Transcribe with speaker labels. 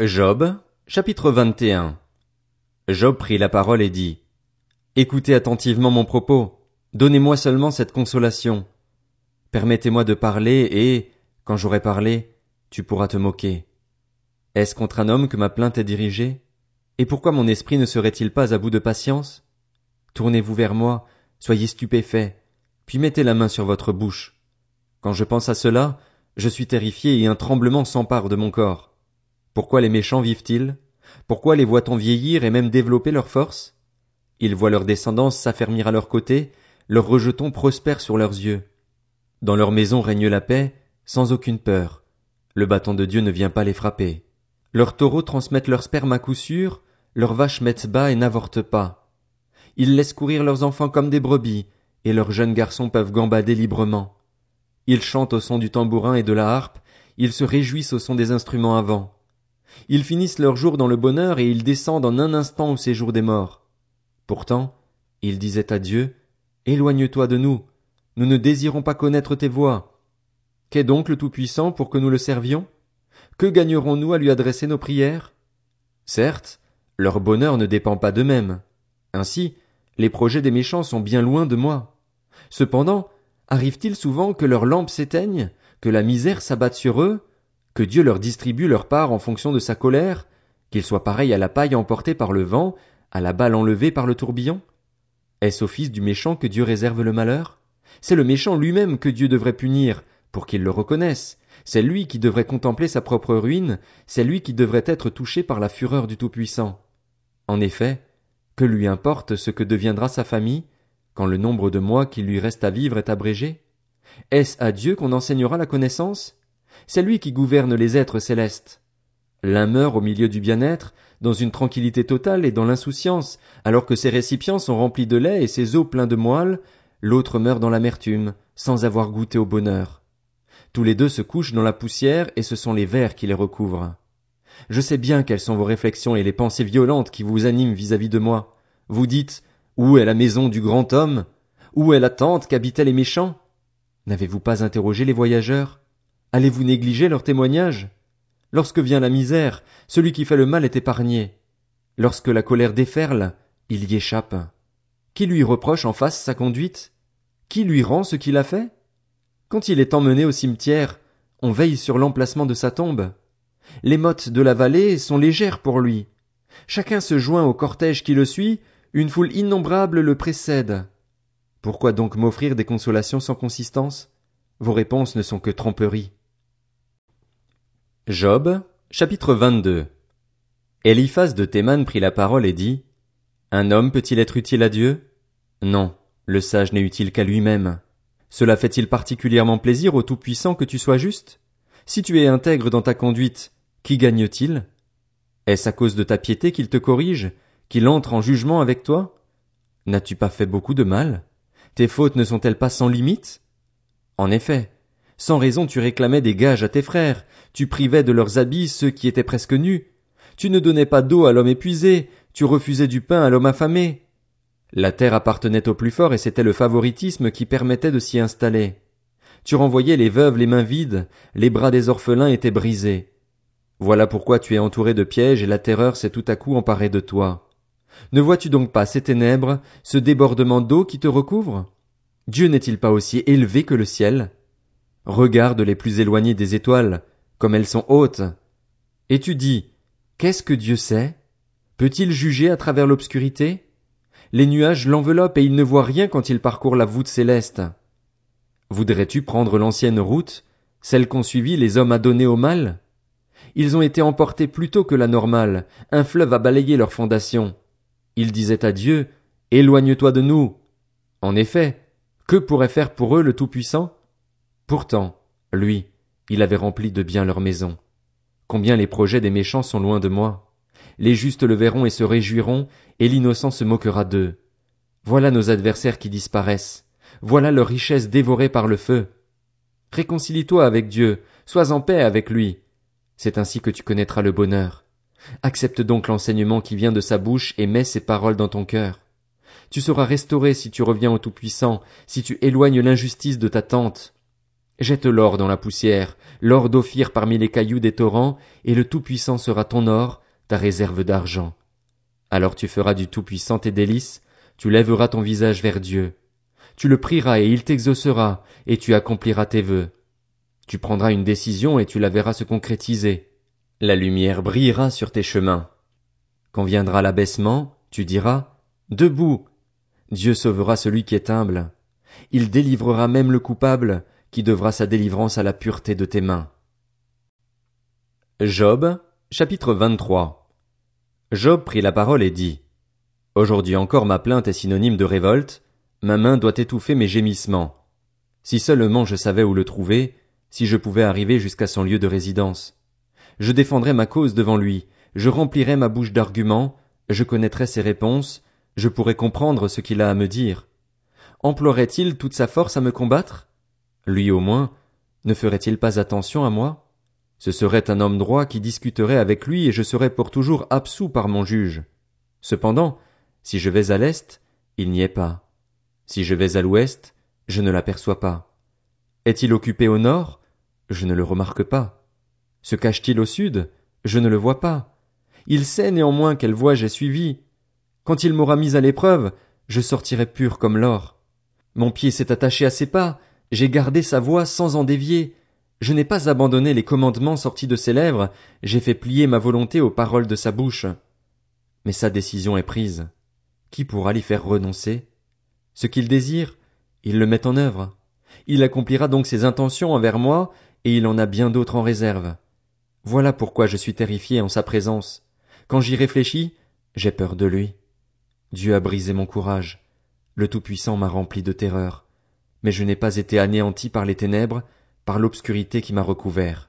Speaker 1: Job, chapitre 21 Job prit la parole et dit, Écoutez attentivement mon propos, donnez-moi seulement cette consolation. Permettez-moi de parler et, quand j'aurai parlé, tu pourras te moquer. Est-ce contre un homme que ma plainte est dirigée? Et pourquoi mon esprit ne serait-il pas à bout de patience? Tournez-vous vers moi, soyez stupéfait, puis mettez la main sur votre bouche. Quand je pense à cela, je suis terrifié et un tremblement s'empare de mon corps. Pourquoi les méchants vivent-ils? Pourquoi les voit-on vieillir et même développer leur force? Ils voient leur descendance s'affermir à leur côté, leurs rejetons prospèrent sur leurs yeux. Dans leur maison règne la paix, sans aucune peur. Le bâton de Dieu ne vient pas les frapper. Leurs taureaux transmettent leur sperme à coup sûr, leurs vaches mettent bas et n'avortent pas. Ils laissent courir leurs enfants comme des brebis, et leurs jeunes garçons peuvent gambader librement. Ils chantent au son du tambourin et de la harpe, ils se réjouissent au son des instruments avant. Ils finissent leur jour dans le bonheur et ils descendent en un instant au séjour des morts. Pourtant, ils disaient à Dieu, Éloigne-toi de nous, nous ne désirons pas connaître tes voies. Qu'est donc le Tout-Puissant pour que nous le servions? Que gagnerons-nous à lui adresser nos prières? Certes, leur bonheur ne dépend pas d'eux-mêmes. Ainsi, les projets des méchants sont bien loin de moi. Cependant, arrive-t-il souvent que leurs lampes s'éteignent, que la misère s'abatte sur eux, que Dieu leur distribue leur part en fonction de sa colère, qu'ils soient pareils à la paille emportée par le vent, à la balle enlevée par le tourbillon? Est-ce au fils du méchant que Dieu réserve le malheur? C'est le méchant lui-même que Dieu devrait punir, pour qu'il le reconnaisse. C'est lui qui devrait contempler sa propre ruine, c'est lui qui devrait être touché par la fureur du Tout-Puissant. En effet, que lui importe ce que deviendra sa famille, quand le nombre de mois qui lui reste à vivre est abrégé? Est-ce à Dieu qu'on enseignera la connaissance? C'est lui qui gouverne les êtres célestes. L'un meurt au milieu du bien-être, dans une tranquillité totale et dans l'insouciance, alors que ses récipients sont remplis de lait et ses os pleins de moelle, l'autre meurt dans l'amertume, sans avoir goûté au bonheur. Tous les deux se couchent dans la poussière et ce sont les vers qui les recouvrent. Je sais bien quelles sont vos réflexions et les pensées violentes qui vous animent vis-à-vis de moi. Vous dites, où est la maison du grand homme? Où est la tente qu'habitaient les méchants? N'avez-vous pas interrogé les voyageurs? Allez-vous négliger leurs témoignages Lorsque vient la misère, celui qui fait le mal est épargné. Lorsque la colère déferle, il y échappe. Qui lui reproche en face sa conduite? Qui lui rend ce qu'il a fait? Quand il est emmené au cimetière, on veille sur l'emplacement de sa tombe. Les mottes de la vallée sont légères pour lui. Chacun se joint au cortège qui le suit, une foule innombrable le précède. Pourquoi donc m'offrir des consolations sans consistance? Vos réponses ne sont que tromperies. Job, chapitre 22 Eliphaz de Théman prit la parole et dit, Un homme peut-il être utile à Dieu? Non, le sage n'est utile qu'à lui-même. Cela fait-il particulièrement plaisir au Tout-Puissant que tu sois juste? Si tu es intègre dans ta conduite, qui gagne-t-il? Est-ce à cause de ta piété qu'il te corrige, qu'il entre en jugement avec toi? N'as-tu pas fait beaucoup de mal? Tes fautes ne sont-elles pas sans limite? En effet, sans raison tu réclamais des gages à tes frères, tu privais de leurs habits ceux qui étaient presque nus. Tu ne donnais pas d'eau à l'homme épuisé, tu refusais du pain à l'homme affamé. La terre appartenait au plus fort et c'était le favoritisme qui permettait de s'y installer. Tu renvoyais les veuves les mains vides, les bras des orphelins étaient brisés. Voilà pourquoi tu es entouré de pièges et la terreur s'est tout à coup emparée de toi. Ne vois-tu donc pas ces ténèbres, ce débordement d'eau qui te recouvre? Dieu n'est-il pas aussi élevé que le ciel? Regarde les plus éloignés des étoiles, comme elles sont hautes. Et tu dis, qu'est-ce que Dieu sait? Peut-il juger à travers l'obscurité? Les nuages l'enveloppent et il ne voit rien quand il parcourt la voûte céleste. Voudrais-tu prendre l'ancienne route, celle qu'ont suivie les hommes adonnés au mal? Ils ont été emportés plus tôt que la normale, un fleuve a balayé leurs fondations. Ils disaient à Dieu, Éloigne-toi de nous. En effet, que pourrait faire pour eux le Tout-Puissant? Pourtant, lui, il avait rempli de bien leur maison. Combien les projets des méchants sont loin de moi. Les justes le verront et se réjouiront, et l'innocent se moquera d'eux. Voilà nos adversaires qui disparaissent. Voilà leur richesse dévorée par le feu. Réconcilie-toi avec Dieu, sois en paix avec lui. C'est ainsi que tu connaîtras le bonheur. Accepte donc l'enseignement qui vient de sa bouche et mets ses paroles dans ton cœur. Tu seras restauré si tu reviens au Tout-Puissant, si tu éloignes l'injustice de ta tente. Jette l'or dans la poussière, l'or d'Ophir parmi les cailloux des torrents, et le Tout-Puissant sera ton or, ta réserve d'argent. Alors tu feras du Tout-Puissant tes délices, tu lèveras ton visage vers Dieu. Tu le prieras et il t'exaucera, et tu accompliras tes vœux. Tu prendras une décision et tu la verras se concrétiser. La lumière brillera sur tes chemins. Quand viendra l'abaissement, tu diras, Debout! Dieu sauvera celui qui est humble. Il délivrera même le coupable, qui devra sa délivrance à la pureté de tes mains. Job, chapitre 23. Job prit la parole et dit, Aujourd'hui encore ma plainte est synonyme de révolte, ma main doit étouffer mes gémissements. Si seulement je savais où le trouver, si je pouvais arriver jusqu'à son lieu de résidence. Je défendrais ma cause devant lui, je remplirais ma bouche d'arguments, je connaîtrais ses réponses, je pourrais comprendre ce qu'il a à me dire. Emploierait-il toute sa force à me combattre? Lui au moins, ne ferait-il pas attention à moi? Ce serait un homme droit qui discuterait avec lui et je serais pour toujours absous par mon juge. Cependant, si je vais à l'est, il n'y est pas. Si je vais à l'ouest, je ne l'aperçois pas. Est-il occupé au nord? Je ne le remarque pas. Se cache-t-il au sud? Je ne le vois pas. Il sait néanmoins quelle voie j'ai suivie. Quand il m'aura mis à l'épreuve, je sortirai pur comme l'or. Mon pied s'est attaché à ses pas, j'ai gardé sa voix sans en dévier. Je n'ai pas abandonné les commandements sortis de ses lèvres, j'ai fait plier ma volonté aux paroles de sa bouche. Mais sa décision est prise. Qui pourra l'y faire renoncer? Ce qu'il désire, il le met en œuvre. Il accomplira donc ses intentions envers moi, et il en a bien d'autres en réserve. Voilà pourquoi je suis terrifié en sa présence. Quand j'y réfléchis, j'ai peur de lui. Dieu a brisé mon courage. Le Tout-Puissant m'a rempli de terreur mais je n'ai pas été anéanti par les ténèbres, par l'obscurité qui m'a recouvert.